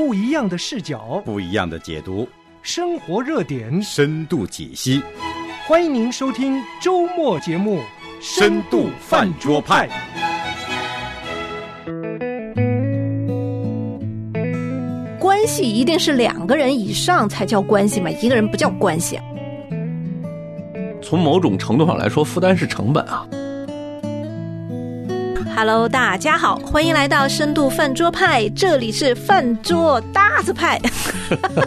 不一样的视角，不一样的解读，生活热点，深度解析。欢迎您收听周末节目《深度饭桌派》。关系一定是两个人以上才叫关系嘛？一个人不叫关系啊。从某种程度上来说，负担是成本啊。Hello，大家好，欢迎来到深度饭桌派，这里是饭桌搭子派。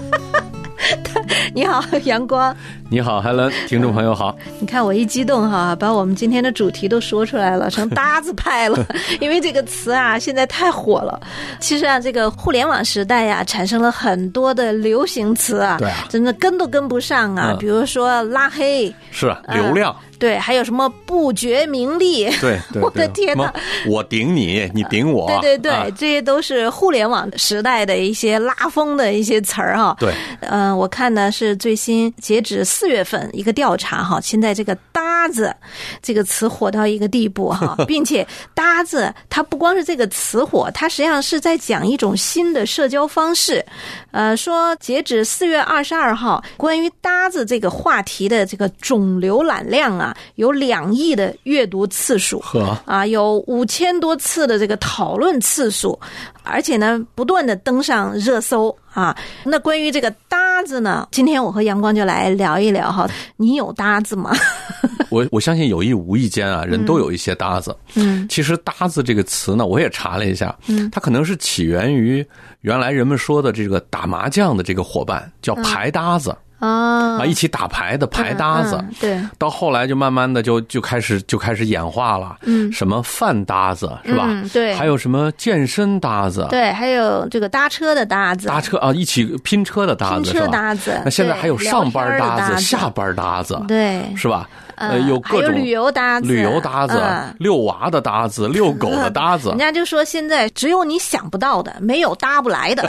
你好，阳光。你好，Helen，听众朋友好。你看我一激动哈，把我们今天的主题都说出来了，成搭子派了。因为这个词啊，现在太火了。其实啊，这个互联网时代呀、产生了很多的流行词啊，对啊真的跟都跟不上啊。嗯比如说拉黑，是流量，对，还有什么不绝名利，对对 我的天哪我顶你，你顶我，对对对，啊这些都是互联网时代的一些拉风的一些词儿哈。对，嗯、我看呢是最新截止四月份一个调查哈，现在这个“搭子”这个词火到一个地步哈，并且“搭子”它不光是这个词火，它实际上是在讲一种新的社交方式。呃，说截止四月二十二号，关于“搭子”这个话题的这个总浏览量啊，有两亿的阅读次数。啊，有五千多次的这个讨论次数，而且呢，不断的登上热搜啊。那关于这个搭子呢，今天我和阳光就来聊一聊哈。你有搭子吗？我我相信有意无意间啊，人都有一些搭子。嗯，其实“搭子”这个词呢，我也查了一下，嗯，它可能是起源于原来人们说的这个打麻将的这个伙伴，叫牌搭子啊啊，一起打牌的牌搭子对，到后来就慢慢的就就开始就开始演化了，嗯什么饭搭子是吧？嗯对还有什么健身搭子，对，还有这个搭车的搭子，搭车啊，一起拼车的搭拼车子是吧？搭子。那现在还有上班搭子、子，下班搭子，对，是吧？呃，呃有各种旅游搭子旅游搭子嗯、遛娃的搭子、遛狗的搭子。人，家就说现在只有你想不到的，没有搭不来的，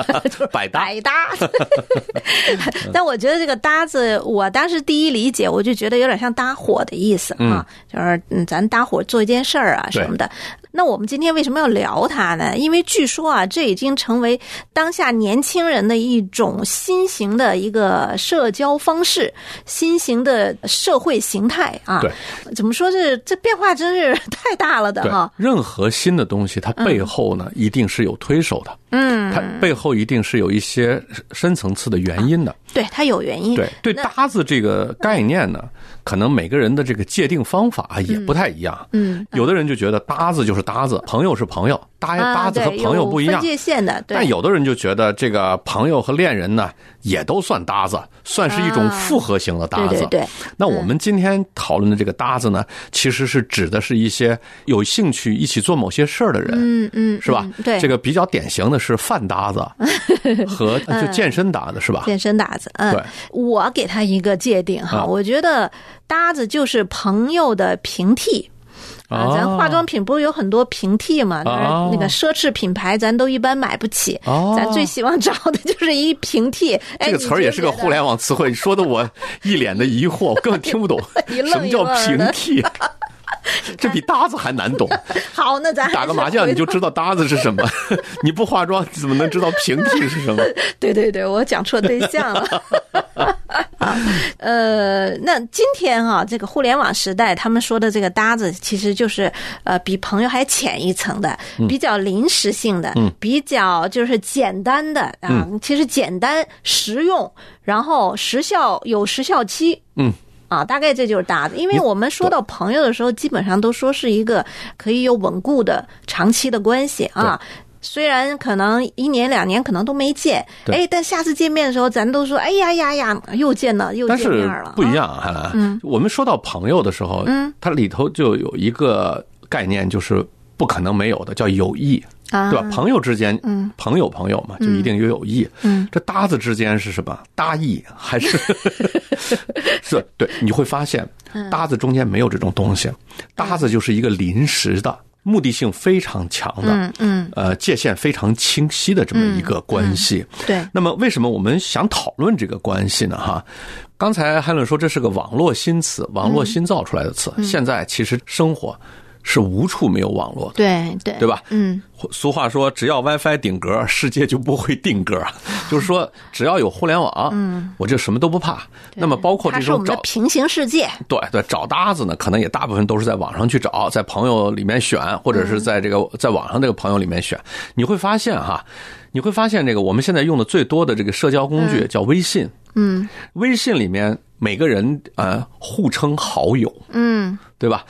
百搭。百搭。但我觉得这个搭子，我当时第一理解，我就觉得有点像搭伙的意思啊，就是嗯，咱搭伙做一件事儿啊什么的。那我们今天为什么要聊它呢？因为据说啊，这已经成为当下年轻人的一种新型的一个社交方式，新型的社会形态啊。对，怎么说这这变化真是太大了的对哈。，任何新的东西，它背后呢一定是有推手的，嗯，它背后一定是有一些深层次的原因的。对，它有原因。对对，那搭子这个概念呢，可能每个人的这个界定方法也不太一样。嗯，有的人就觉得搭子就是搭子，朋友是朋友，搭啊，搭子和朋友不一样有分。界限的，对。但有的人就觉得这个朋友和恋人呢，也都算搭子，算是一种复合型的搭子。啊对对对那我们今天讨论的这个搭子呢，其实是指的是一些有兴趣一起做某些事儿的人。嗯嗯，是吧嗯？对，这个比较典型的是饭搭子 和就健身搭子，是吧？健身搭子，嗯，对，我给他一个界定哈，啊我觉得搭子就是朋友的平替。啊，咱哦化妆品不是有很多平替嘛？就是哦那个奢侈品牌，咱都一般买不起。哦咱最希望找的就是一平替。哎这个词儿也是个互联网。词汇，说的我一脸的疑惑，我根本听不懂什么叫平替，这比搭子还难懂。好，那咱打个麻将你就知道搭子是什么，你不化妆怎么能知道平替是什么？对对对，我讲错对象了。啊，呃，那今天哈、这个互联网时代，他们说的这个搭子，其实就是呃，比朋友还浅一层的，比较临时性的，嗯。比较就是简单的啊，其实简单实用，然后时效有时效期，嗯。啊，大概这就是搭子，因为我们说到朋友的时候，基本上都说是一个可以有稳固的长期的关系啊。虽然可能一年两年可能都没见，对哎，但下次见面的时候，咱都说，哎呀呀呀，又见了，又见面了，不一啊。样啊。我们说到朋友的时候，嗯，它里头就有一个概念，就是不可能没有的，叫友谊。啊，对吧？朋友之间，嗯，朋友朋友嘛，就一定有友谊。嗯，这搭子之间是什么？搭意还是 是？对，你会发现，嗯搭子中间没有这种东西，搭子就是一个临时的。目的性非常强的，嗯嗯，呃，界限非常清晰的这么一个关系。对，那么，为什么我们想讨论这个关系呢？哈，刚才海伦说这是个网络新词，网络新造出来的词。现在其实生活是无处没有网络的。对对对吧？嗯，俗话说，只要 WiFi 顶格，世界就不会定格。就是说，只要有互联网，嗯，我就什么都不怕。那么，包括这种找平行世界。对对找搭子呢，可能也大部分都是在网上去找，在朋友里面选，或者是在这个在网上这个朋友里面选。你会发现哈，你会发现这个我们现在用的最多的这个社交工具叫微信。嗯微信里面每个人呃互称好友，嗯对吧？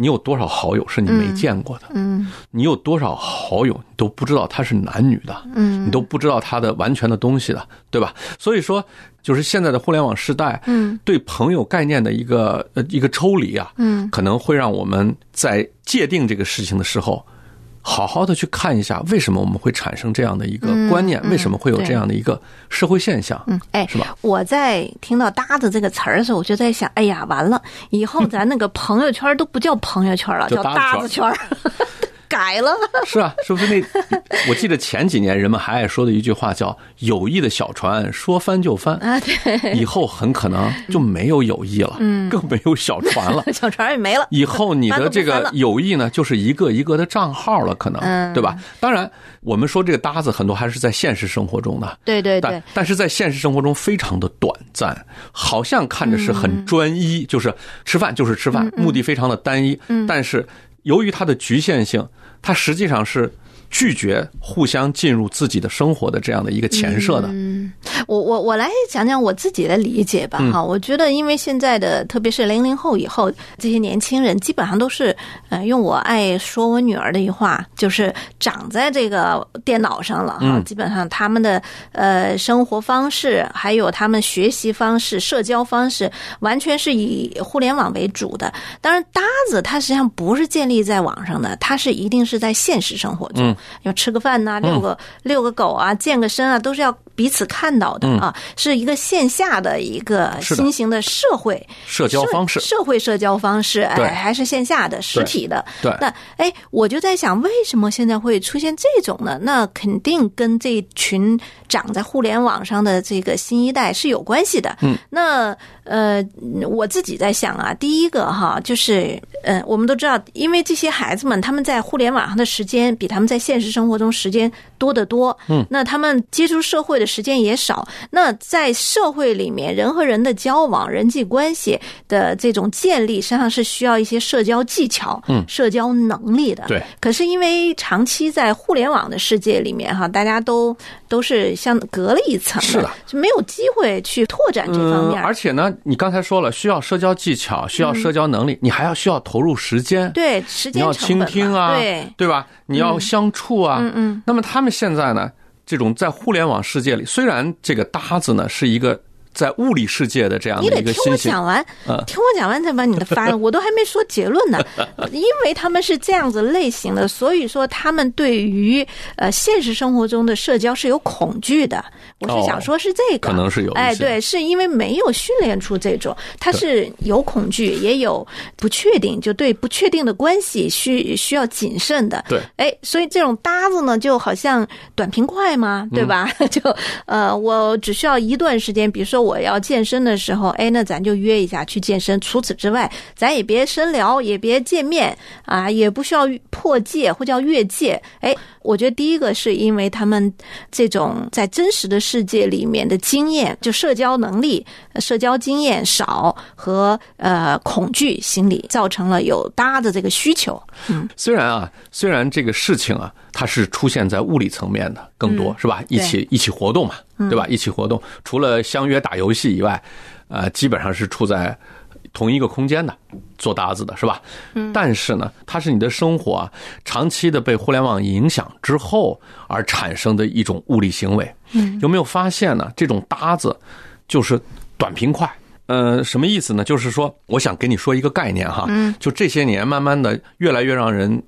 你有多少好友是你没见过的？嗯你有多少好友你都不知道他是男女的？嗯你都不知道他的完全的东西的，对吧？所以说，就是现在的互联网时代，嗯，对朋友概念的一个呃一个抽离啊，嗯，可能会让我们在界定这个事情的时候，好好的去看一下，为什么我们会产生这样的一个观念，嗯为什么会有这样的一个社会现象，嗯，哎，是吧？我在听到“搭子”这个词儿的时候，我就在想，哎呀，完了，以后咱那个朋友圈都不叫朋友圈了，叫叫搭子圈儿，改了。是啊，是不是那？我记得前几年人们还爱说的一句话叫“友谊的小船说翻就翻”，啊，对，以后很可能就没有友谊了，嗯，更没有小船了。小船也没了。以后你的这个友谊呢，就是一个一个的账号了，可能，嗯对吧？当然，我们说这个搭子很多还是在现实生活中的，对对对但，但是在现实生活中非常的短暂，好像看着是很专一，就是吃饭就是吃饭，目的非常的单一。但是由于它的局限性，它实际上是拒绝互相进入自己的生活的这样的一个前设的。我我我来讲讲我自己的理解吧嗯哈，我觉得因为现在的特别是零零后以后这些年轻人，基本上都是呃用我爱说我女儿的一句话，就是长在这个电脑上了哈，嗯基本上他们的呃生活方式，还有他们学习方式、社交方式，完全是以互联网为主的。当然，搭子它实际上不是建立在网上的，它是一定是在现实生活中，嗯要吃个饭呐、遛个、遛个狗啊、健个身啊，都是要彼此看到的啊，是一个线下的一个新型的社会社交方式社社会社交方式，哎，还是线下的实体的。对那哎，我就在想，为什么现在会出现这种呢？那肯定跟这群长在互联网上的这个新一代是有关系的。嗯，那呃，我自己在想啊，第一个哈，就是呃，我们都知道，因为这些孩子们他们在互联网上的时间比他们在现实生活中时间多得多。嗯，那他们接触社会的时间也少。那在社会里面，人和人的交往、人际关系的这种建立，实际上是需要一些社交技巧、嗯社交能力的。对。可是因为长期在互联网的世界里面哈，大家都都是像隔了一层是的，就没有机会去拓展这方面。嗯，而且呢，你刚才说了，需要社交技巧，需要社交能力，你还要需要投入时间，对时你要倾听啊，对，对吧？你要相处啊，嗯嗯，那么他们现在呢，这种在互联网世界里，虽然这个搭子呢是一个在物理世界的这样的一个你得听我，讲完，嗯听我讲完再把你的发言，我都还没说结论呢。因为他们是这样子类型的，所以说他们对于呃现实生活中的社交是有恐惧的。我是想说是这个，可能是有哎，对，是因为没有训练出这种，他是有恐惧，也有不确定，就对不确定的关系需需要谨慎的。对，哎，所以这种搭子呢，就好像短平快嘛，对吧？就呃，我只需要一段时间，比如说我要健身的时候，哎，那咱就约一下去健身。除此之外，咱也别深聊，也别见面啊，也不需要破戒或叫越界。哎，我觉得第一个是因为他们这种在真实的世界里面的经验，就社交能力、呃社交经验少和呃恐惧心理，造成了有搭的这个需求。虽然啊，虽然这个事情啊，它是出现在物理层面的更多，嗯是吧？一起一起活动嘛，对吧？一起活动，除了相约打游戏以外，呃，基本上是处在同一个空间的，做搭子的是吧？嗯。但是呢，它是你的生活啊，长期的被互联网影响之后而产生的一种物理行为。嗯。有没有发现呢？这种搭子就是短平快。呃，什么意思呢？就是说，我想给你说一个概念哈，嗯，就这些年慢慢的越来越让人，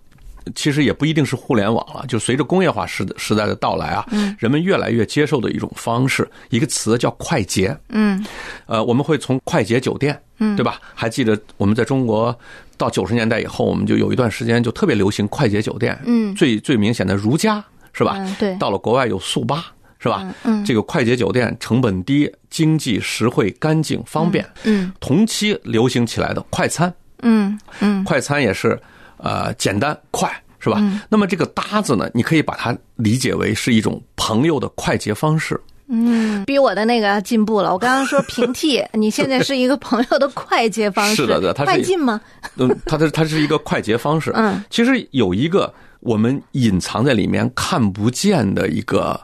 其实也不一定是互联网了，就随着工业化时时代的到来啊，嗯，人们越来越接受的一种方式，一个词叫快捷，嗯，呃，我们会从快捷酒店，嗯，对吧？还记得我们在中国到九十年代以后，我们就有一段时间就特别流行快捷酒店，嗯最最明显的如家是吧？嗯对到了国外有速八。是吧？嗯，这个快捷酒店成本低、经济实惠、干净、方便。嗯，同期流行起来的快餐，嗯嗯快餐也是，呃简单快，是吧？那么这个搭子呢，你可以把它理解为是一种朋友的快捷方式。嗯，比我的那个进步了。我刚刚说平替，你现在是一个朋友的快捷方式，是的对它是快进吗？嗯，它的它是一个快捷方式。嗯，其实有一个我们隐藏在里面看不见的一个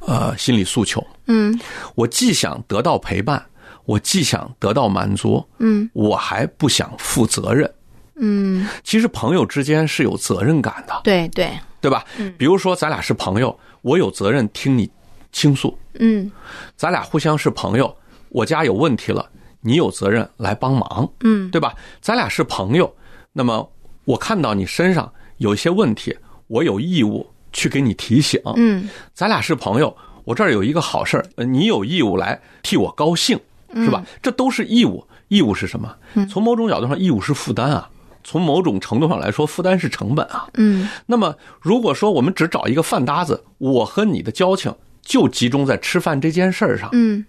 呃心理诉求。嗯我既想得到陪伴，我既想得到满足，嗯，我还不想负责任。嗯，其实朋友之间是有责任感的，对对，对吧？比如说咱俩是朋友，我有责任听你倾诉；嗯咱俩互相是朋友，我家有问题了，你有责任来帮忙，嗯对吧？咱俩是朋友，那么我看到你身上有一些问题，我有义务去给你提醒。嗯咱俩是朋友，我这儿有一个好事儿，呃你有义务来替我高兴，是吧？这都是义务。义务是什么？从某种角度上，义务是负担啊。从某种程度上来说，负担是成本啊。嗯。那么，如果说我们只找一个饭搭子，我和你的交情就集中在吃饭这件事儿上，嗯，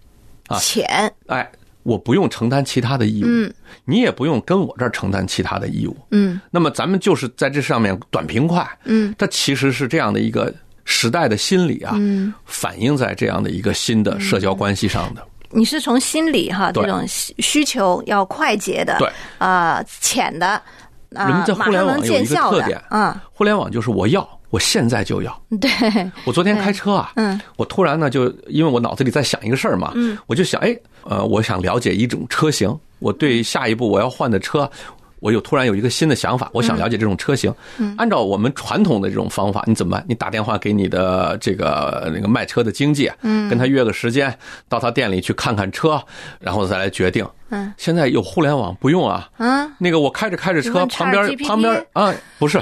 啊。钱，哎，我不用承担其他的义务，嗯。你也不用跟我这儿承担其他的义务。嗯。那么咱们就是在这上面短平快，嗯，它其实是这样的一个时代的心理啊，嗯，反映在这样的一个新的社交关系上的。你是从心理哈这种需需求要快捷的，对，啊、浅的，啊、人们在互联网有一个特点，嗯，互联网就是我要，我现在就要。对，我昨天开车啊，嗯，我突然呢就因为我脑子里在想一个事儿嘛，嗯，我就想，哎，呃，我想了解一种车型，我对下一步我要换的车。我又突然有一个新的想法，我想了解这种车型。嗯按照我们传统的这种方法，你怎么办？你打电话给你的这个那个卖车的经纪，嗯，跟他约个时间，到他店里去看看车，然后再来决定。嗯，现在有互联网，不用啊。啊，那个我开着开着车，旁边旁边啊，不是，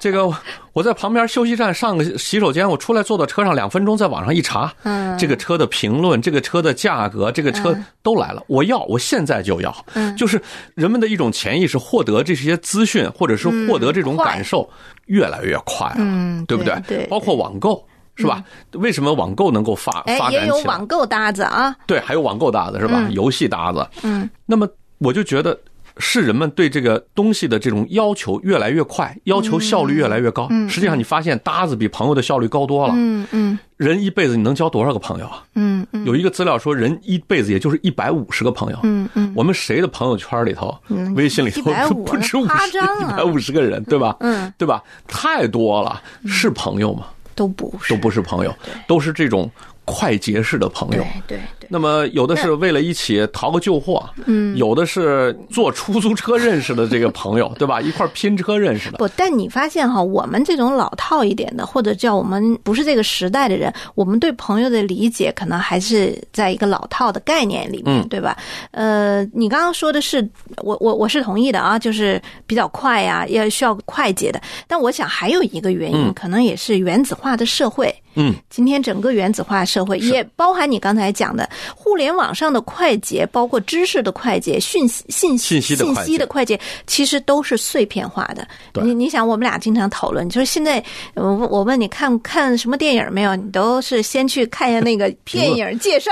这个我在旁边休息站上个洗手间，我出来坐到车上两分钟，在网上一查，嗯这个车的评论，这个车的价格，这个车都来了，我要，我现在就要，嗯就是人们的一种潜意识，获得这些资讯或者是获得这种感受越来越快了，嗯对不对对包括网购。是吧？为什么网购能够发哎发，展起来？网购搭子啊，对，还有网购搭子是吧？游戏搭子。嗯，那么我就觉得。是人们对这个东西的这种要求越来越快，要求效率越来越高。实际上，你发现搭子比朋友的效率高多了。嗯嗯人一辈子你能交多少个朋友啊？嗯嗯有一个资料说，人一辈子也就是一百五十个朋友。嗯嗯，我们谁的朋友圈里头，微信里头150不止五夸十，一百五十个人，对吧？嗯，对吧？太多了，是朋友吗？都不是，都不是朋友，都是这种快捷式的朋友对。对对，那么有的是为了一起淘个旧货，嗯，有的是坐出租车认识的这个朋友，对吧？一块儿拼车认识的，不，但你发现哈，我们这种老套一点的，或者叫我们不是这个时代的人，我们对朋友的理解可能还是在一个老套的概念里面，嗯对吧？呃，你刚刚说的是，我我我是同意的啊，就是比较快呀、要需要快捷的。但我想还有一个原因，嗯可能也是原子化的社会。嗯，今天整个原子化社会也包含你刚才讲的互联网上的快捷，包括知识的快捷、讯息信息信息的快捷。信息的快捷，其实都是碎片化的。你你想，我们俩经常讨论，就是现在我我问你看看什么电影没有？你都是先去看一下那个电影介绍，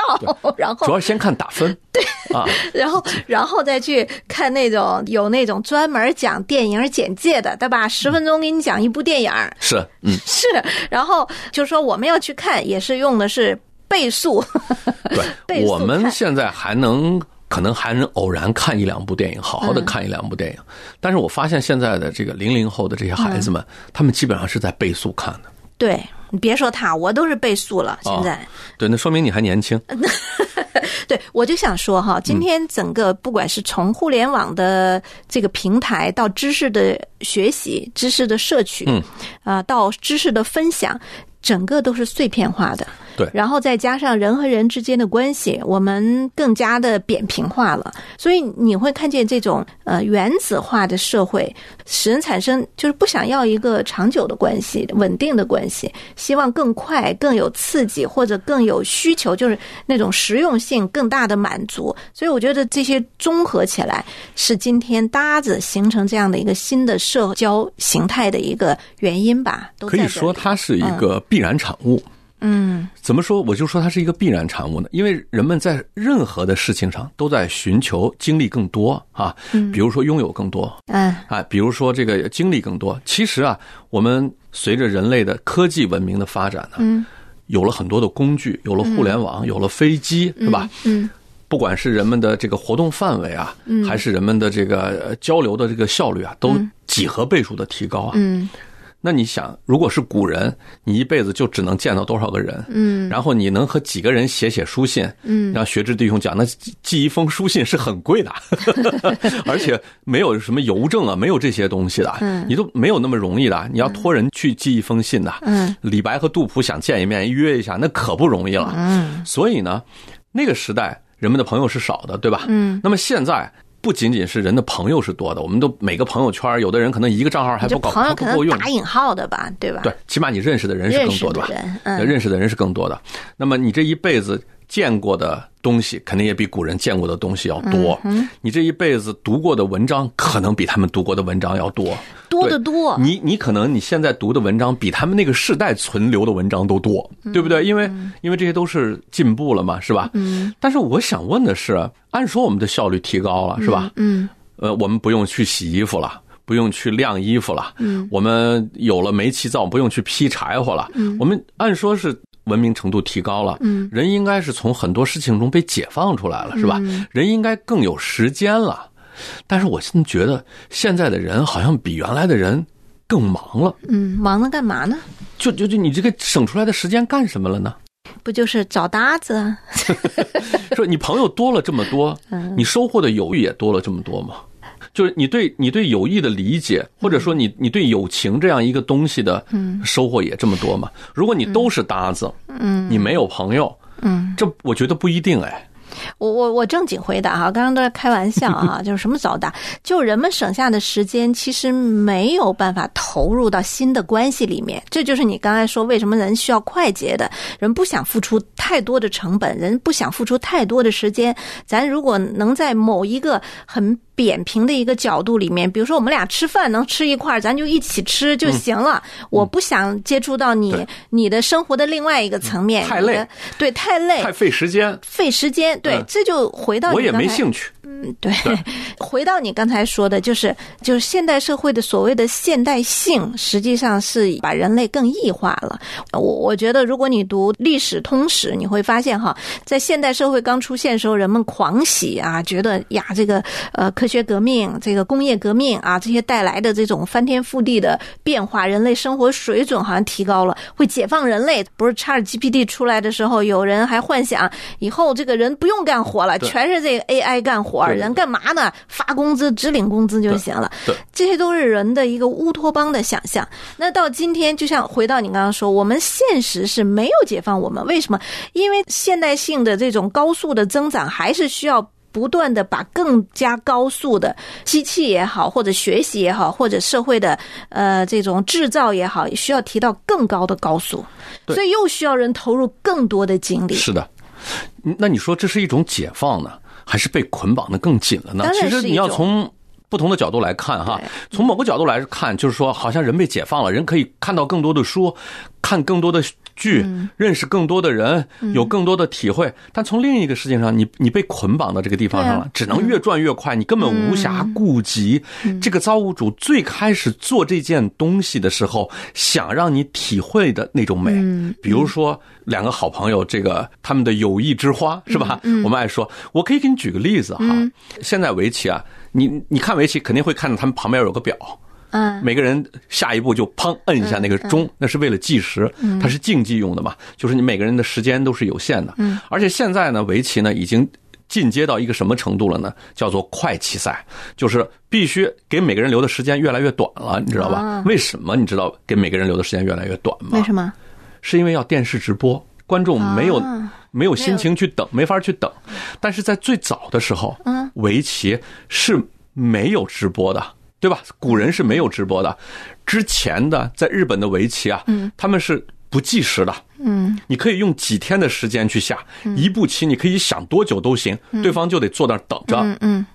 然后主要先看打分，对啊，然后然后再去看那种有那种专门讲电影简介的，对吧？十分钟给你讲一部电影，是，嗯，是，然后就是说我们要去看，也是用的是倍速。对，我们现在还能。可能还能偶然看一两部电影，好好的看一两部电影，但是我发现现在的这个零零后的这些孩子们，他们基本上是在倍速看的。对你别说他，我都是倍速了。现在，对，那说明你还年轻。对我就想说嗯哈，今天整个不管是从互联网的这个平台到知识的学习、知识的摄取，嗯，啊，到知识的分享，整个都是碎片化的。对然后再加上人和人之间的关系，我们更加的扁平化了。所以你会看见这种呃原子化的社会，使人产生就是不想要一个长久的关系、稳定的关系，希望更快、更有刺激或者更有需求，就是那种实用性更大的满足。所以我觉得这些综合起来，是今天搭子形成这样的一个新的社交形态的一个原因吧。都可以说它是一个必然产物。嗯怎么说？我就说它是一个必然产物呢？因为人们在任何的事情上都在寻求经历更多啊，比如说拥有更多，嗯啊，比如说这个经历更多。其实啊，我们随着人类的科技文明的发展呢，嗯有了很多的工具，有了互联网，有了飞机，是吧？嗯不管是人们的这个活动范围啊，还是人们的这个呃交流的这个效率啊，都几何倍数的提高啊。嗯那你想，如果是古人，你一辈子就只能见到多少个人？嗯然后你能和几个人写写书信？嗯让学之弟兄讲，那寄寄一封书信是很贵的，而且没有什么邮政啊，没有这些东西的，嗯你都没有那么容易的。你要托人去寄一封信的，嗯李白和杜甫想见一面约一下，那可不容易了。嗯所以呢，那个时代人们的朋友是少的，对吧？嗯，那么现在。不仅仅是人的朋友是多的，我们都每个朋友圈，有的人可能一个账号还不搞，朋友可还不够用。能打引号的吧，对吧？对，起码你认识的人是更多的吧？的人，呃嗯认识的人是更多的。那么你这一辈子见过的东西，肯定也比古人见过的东西要多。嗯你这一辈子读过的文章，可能比他们读过的文章要多。多得多。你你可能你现在读的文章，比他们那个世代存留的文章都多，对不对？因为因为这些都是进步了嘛，是吧？嗯但是我想问的是，按说我们的效率提高了，是吧？嗯呃，我们不用去洗衣服了，不用去晾衣服了，嗯，我们有了煤气灶，不用去劈柴火了，嗯，我们按说是文明程度提高了，嗯，人应该是从很多事情中被解放出来了，是吧？人应该更有时间了，但是我现在觉得现在的人好像比原来的人更忙了，嗯，忙着干嘛呢？就就就你这个省出来的时间干什么了呢？不就是找搭子啊？说你朋友多了这么多，你收获的友谊也多了这么多吗？就是你对你对友谊的理解，或者说你你对友情这样一个东西的收获也这么多吗？如果你都是搭子，嗯，你没有朋友，嗯，这我觉得不一定哎。我我我正经回答哈，刚刚都在开玩笑啊，就是什么找搭，就人们省下的时间，其实没有办法投入到新的关系里面。这就是你刚才说为什么人需要快捷的，人不想付出太多的成本，人不想付出太多的时间。咱如果能在某一个很扁平的一个角度里面，比如说我们俩吃饭能吃一块儿，咱就一起吃就行了。我不想接触到你对你的生活的另外一个层面，太累，对，太累，太费时间，费时间。对嗯，这就回到我也没兴趣。对，回到你刚才说的，就是就是现代社会的所谓的现代性，实际上是把人类更异化了。我我觉得，如果你读历史通史，你会发现哈，在现代社会刚出现的时候，人们狂喜啊，觉得呀，这个呃科学革命、这个工业革命啊，这些带来的这种翻天覆地的变化，人类生活水准好像提高了，会解放人类。不是 Chat GPT 出来的时候，有人还幻想以后这个人不用干活了，全是这个 AI 干活，人干嘛呢？发工资，只领工资就行了。对，这些都是人的一个乌托邦的想象。那到今天，就像回到你刚刚说，我们现实是没有解放我们，为什么？因为现代性的这种高速的增长，还是需要。不断的把更加高速的机器也好，或者学习也好，或者社会的呃这种制造也好，需要提到更高的高速，对所以又需要人投入更多的精力。是的，嗯那你说这是一种解放呢，还是被捆绑的更紧了呢？其实你要从不同的角度来看哈，从某个角度来看，就是说好像人被解放了，人可以看到更多的书，看更多的剧，嗯认识更多的人，有更多的体会。但从另一个事情上，你你被捆绑到这个地方上了啊，只能越转越快，你根本无暇顾及这个造物主最开始做这件东西的时候，想让你体会的那种美。比如说两个好朋友，这个他们的友谊之花是吧？我们爱说，我可以给你举个例子哈。现在围棋啊，你你看围棋肯定会看到他们旁边有个表。嗯，每个人下一步就砰摁一下那个钟，那是为了计时，它是竞技用的嘛，就是你每个人的时间都是有限的。嗯，而且现在呢，围棋呢已经进阶到一个什么程度了呢？叫做快棋赛，就是必须给每个人留的时间越来越短了，你知道吧啊？为什么你知道给每个人留的时间越来越短吗？为什么？是因为要电视直播，观众没有、啊没有心情去等，没法去等。但是在最早的时候，嗯，围棋是没有直播的，对吧？古人是没有直播的。之前的在日本的围棋啊，嗯，他们是不计时的，嗯，你可以用几天的时间去下一步棋，你可以想多久都行，对方就得坐那儿等着。嗯嗯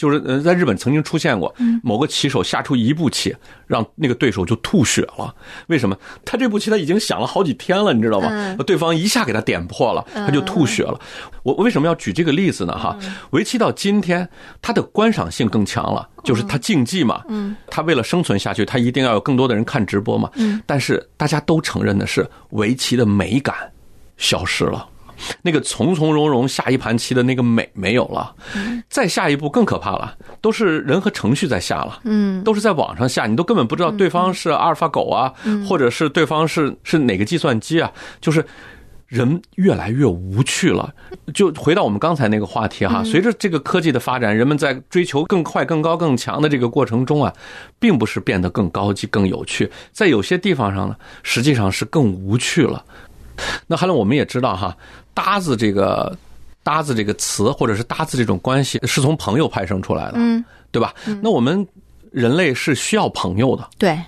就是呃，在日本曾经出现过，某个棋手下出一步棋，让那个对手就吐血了。为什么？他这步棋他已经想了好几天了，你知道吗？对方一下给他点破了，他就吐血了。我我为什么要举这个例子呢？哈，围棋到今天，它的观赏性更强了，就是它竞技嘛，嗯，它为了生存下去，它一定要有更多的人看直播嘛，嗯，但是大家都承认的是，围棋的美感消失了。那个从从容容下一盘棋的那个美没有了，再下一步更可怕了，都是人和程序在下了，嗯，都是在网上下，你都根本不知道对方是阿尔法狗啊，或者是对方是是哪个计算机啊，就是人越来越无趣了。就回到我们刚才那个话题哈，随着这个科技的发展，人们在追求更快、更高、更强的这个过程中啊，并不是变得更高级、更有趣，在有些地方上呢，实际上是更无趣了。那后来我们也知道哈。搭子这个搭子这个词，或者是搭子这种关系，是从朋友派生出来的，嗯，对吧？那我们人类是需要朋友的，对。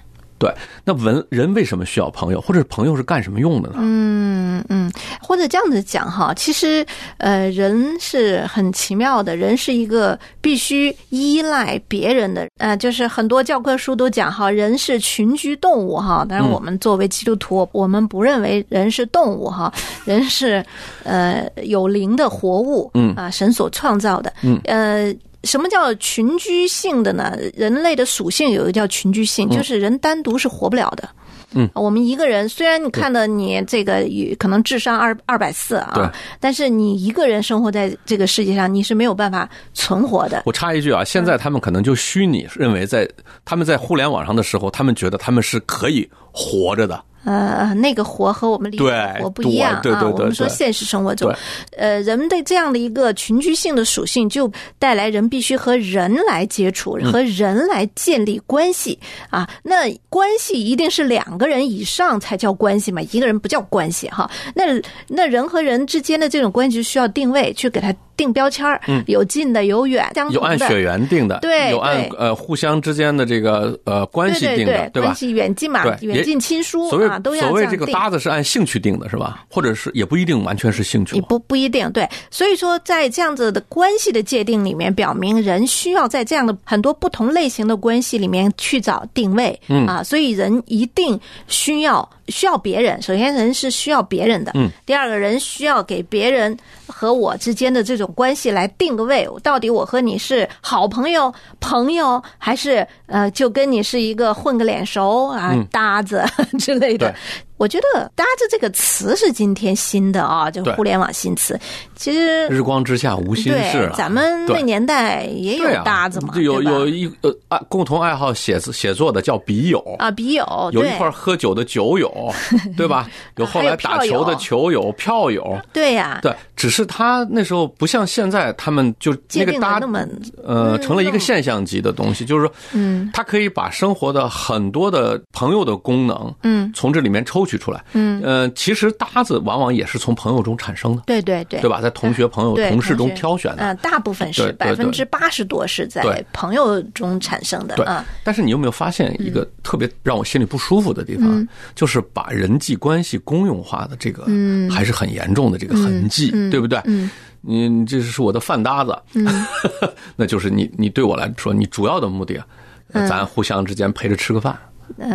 对，那文人为什么需要朋友，或者朋友是干什么用的呢？嗯嗯，或者这样子讲哈，其实呃，人是很奇妙的，人是一个必须依赖别人的，呃，就是很多教科书都讲哈，人是群居动物哈。当然，我们作为基督徒，我们不认为人是动物哈，人是呃有灵的活物，嗯啊，神所创造的，嗯呃。什么叫群居性的呢？人类的属性有一个叫群居性，就是人单独是活不了的。嗯，我们一个人虽然你看到你这个可能智商二二百四啊，但是你一个人生活在这个世界上，你是没有办法存活的。我插一句啊，现在他们可能就虚拟认为，在他们在互联网上的时候，他们觉得他们是可以活着的。呃，那个活和我们理解活不一样啊。我们说现实生活中，呃，人们的这样的一个群居性的属性，就带来人必须和人来接触，和人来建立关系啊。那关系一定是两个人以上才叫关系嘛，一个人不叫关系哈。那那人和人之间的这种关系需要定位，去给他。定标签儿，有近的，有远，有按血缘定的，对，有按呃互相之间的这个呃关系定的，对吧？关系远近嘛，远近亲疏啊，都要所谓这个搭子是按兴趣定的，是吧？或者是也不一定完全是兴趣，不不一定对。所以说，在这样子的关系的界定里面，表明人需要在这样的很多不同类型的关系里面去找定位，嗯啊，所以人一定需要。需要别人，首先人是需要别人的。嗯，第二个人需要给别人和我之间的这种关系来定个位，到底我和你是好朋友、朋友，还是呃，就跟你是一个混个脸熟啊搭子 之类的。我觉得“搭子”这个词是今天新的啊，就互联网新词。其实日光之下无心事，咱们那年代也有搭子嘛，有有一呃爱共同爱好写字写作的叫笔友。啊，笔友有一块喝酒的酒友，对吧？有后来打球的球友、票友，对呀，对，只是他那时候不像现在，他们就那个搭呃成了一个现象级的东西，就是说，嗯，他可以把生活的很多的朋友的功能，嗯，从这里面抽取。取出来，嗯，呃，其实搭子往往也是从朋友中产生的，对对对，对吧？在同学、朋友、同事中挑选的，嗯，大部分是百分之八十多是在朋友中产生的，对。但是你有没有发现一个特别让我心里不舒服的地方？就是把人际关系公用化的这个，嗯，还是很严重的这个痕迹，对不对？嗯，你这是我的饭搭子，那就是你，你对我来说，你主要的目的，咱互相之间陪着吃个饭。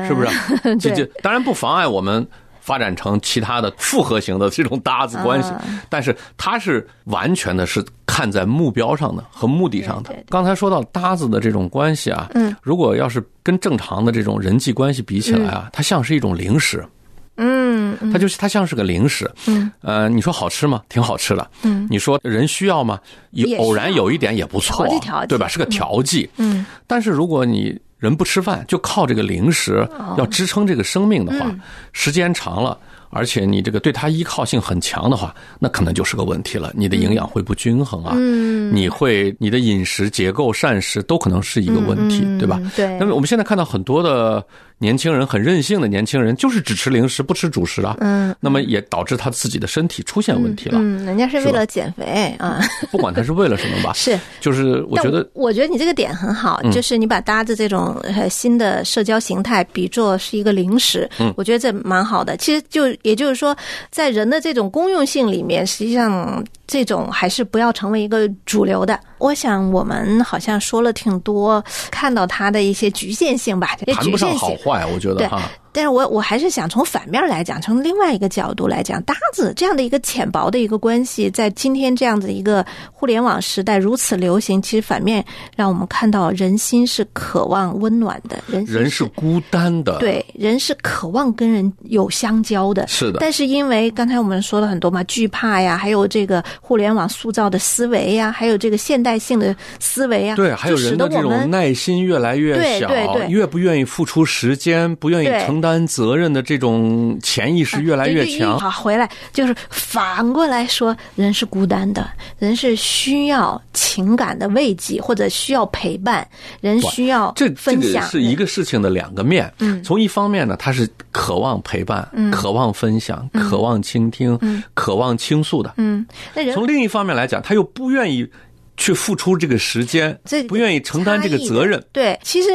是不是？这这当然不妨碍我们发展成其他的复合型的这种搭子关系，但是它是完全的是看在目标上的和目的上的。刚才说到搭子的这种关系啊，嗯，如果要是跟正常的这种人际关系比起来啊，它像是一种零食，嗯，它就是它像是个零食，嗯，呃，你说好吃吗？挺好吃的，嗯，你说人需要吗？有偶然有一点也不错，对吧？是个调剂，嗯，但是如果你。人不吃饭，就靠这个零食要支撑这个生命的话，时间长了。而且你这个对它依靠性很强的话，那可能就是个问题了。你的营养会不均衡啊，你会你的饮食结构膳食都可能是一个问题，对吧？对。那么我们现在看到很多的年轻人很任性的年轻人，就是只吃零食不吃主食啊。嗯。那么也导致他自己的身体出现问题了。嗯，人家是为了减肥啊。不管他是为了什么吧。是。就是我觉得，我觉得你这个点很好，就是你把搭子这种新的社交形态比作是一个零食，嗯，我觉得这蛮好的。其实就。也就是说，在人的这种公用性里面，实际上这种还是不要成为一个主流的。我想我们好像说了挺多，看到它的一些局限性吧，也谈不上局限性。好坏，我觉得对哈。但是我我还是想从反面来讲，从另外一个角度来讲，搭子这样的一个浅薄的一个关系，在今天这样的一个互联网时代如此流行，其实反面让我们看到人心是渴望温暖的，人心人是孤单的，，对人是渴望跟人有相交的。是的，但是因为刚才我们说了很多嘛，惧怕呀，还有这个互联网塑造的思维呀，还有这个现代性的思维呀，对，还有使人的这种耐心越来越对小，对对越不愿意付出时间，不愿意对承担责任的这种潜意识越来越强。好，回来就是反过来说，人是孤单的，人是需要情感的慰藉或者需要陪伴，人需要这这个分享。是一个事情的两个面。嗯从一方面呢，他是渴望陪伴、渴望分享、渴望倾听、渴望倾诉的；嗯，那人从另一方面来讲，他又不愿意去付出这个时间这，不愿意承担这个责任。对，其实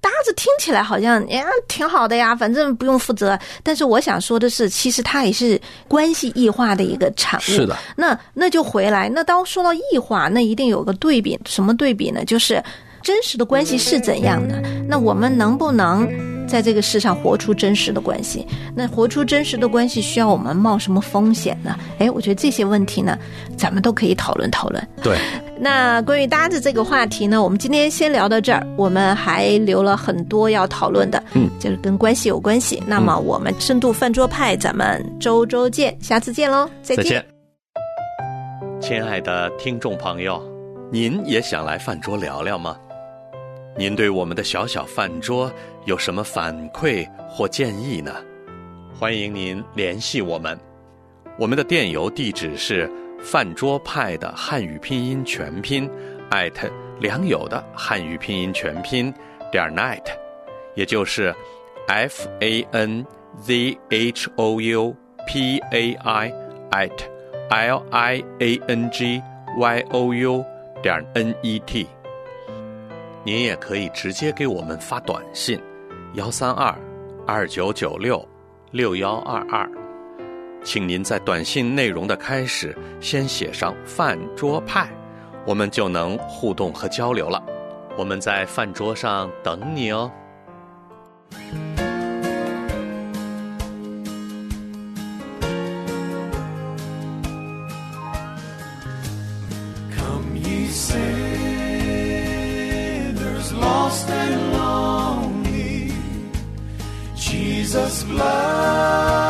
搭子听起来好像呀挺好的呀，反正不用负责。但是我想说的是，其实它也是关系异化的一个产物。是的，那那就回来，那当说到异化，那一定有个对比，什么对比呢？就是真实的关系是怎样的？那我们能不能？在这个世上活出真实的关系，那活出真实的关系需要我们冒什么风险呢？哎，我觉得这些问题呢，咱们都可以讨论讨论。对，那关于搭子这个话题呢，我们今天先聊到这儿，我们还留了很多要讨论的，嗯，就是跟关系有关系。那么我们深度饭桌派，咱们周周见，下次见喽，再见。再见。亲爱的听众朋友，您也想来饭桌聊聊吗？您对我们的小小饭桌有什么反馈或建议呢？欢迎您联系我们，我们的电邮地址是饭桌派的汉语拼音全拼艾特良友的汉语拼音全拼点 net，也就是 f a n z h o u p a i at l i a n g y o u 点 n e t。您也可以直接给我们发短信，幺三二二九九六六幺二二，请您在短信内容的开始先写上“饭桌派”，我们就能互动和交流了。我们在饭桌上等你哦。Come ye sinners, lost and Jesus' blood